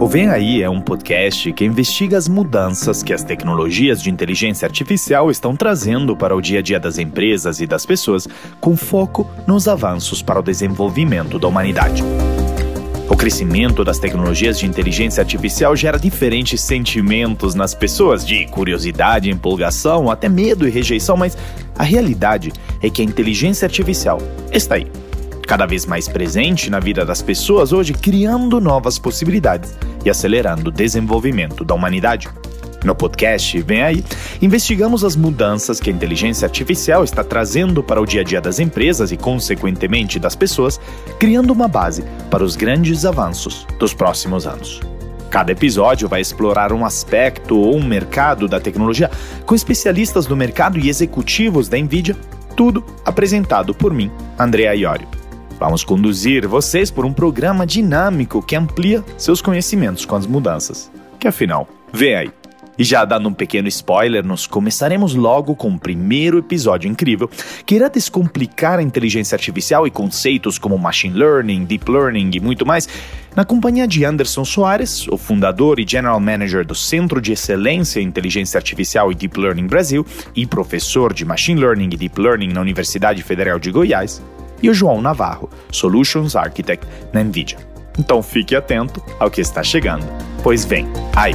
O Vem Aí é um podcast que investiga as mudanças que as tecnologias de inteligência artificial estão trazendo para o dia a dia das empresas e das pessoas, com foco nos avanços para o desenvolvimento da humanidade. O crescimento das tecnologias de inteligência artificial gera diferentes sentimentos nas pessoas, de curiosidade, empolgação, até medo e rejeição, mas a realidade é que a inteligência artificial está aí cada vez mais presente na vida das pessoas hoje, criando novas possibilidades e acelerando o desenvolvimento da humanidade. No podcast Vem Aí, investigamos as mudanças que a inteligência artificial está trazendo para o dia a dia das empresas e, consequentemente, das pessoas, criando uma base para os grandes avanços dos próximos anos. Cada episódio vai explorar um aspecto ou um mercado da tecnologia com especialistas do mercado e executivos da NVIDIA, tudo apresentado por mim, Andrea Iorio. Vamos conduzir vocês por um programa dinâmico que amplia seus conhecimentos com as mudanças. Que afinal, vem aí. E já dando um pequeno spoiler, nós começaremos logo com o primeiro episódio incrível que irá descomplicar a inteligência artificial e conceitos como machine learning, deep learning e muito mais, na companhia de Anderson Soares, o fundador e general manager do Centro de Excelência em Inteligência Artificial e Deep Learning Brasil e professor de machine learning e deep learning na Universidade Federal de Goiás, e o João Navarro, Solutions Architect na NVIDIA. Então fique atento ao que está chegando, pois vem aí!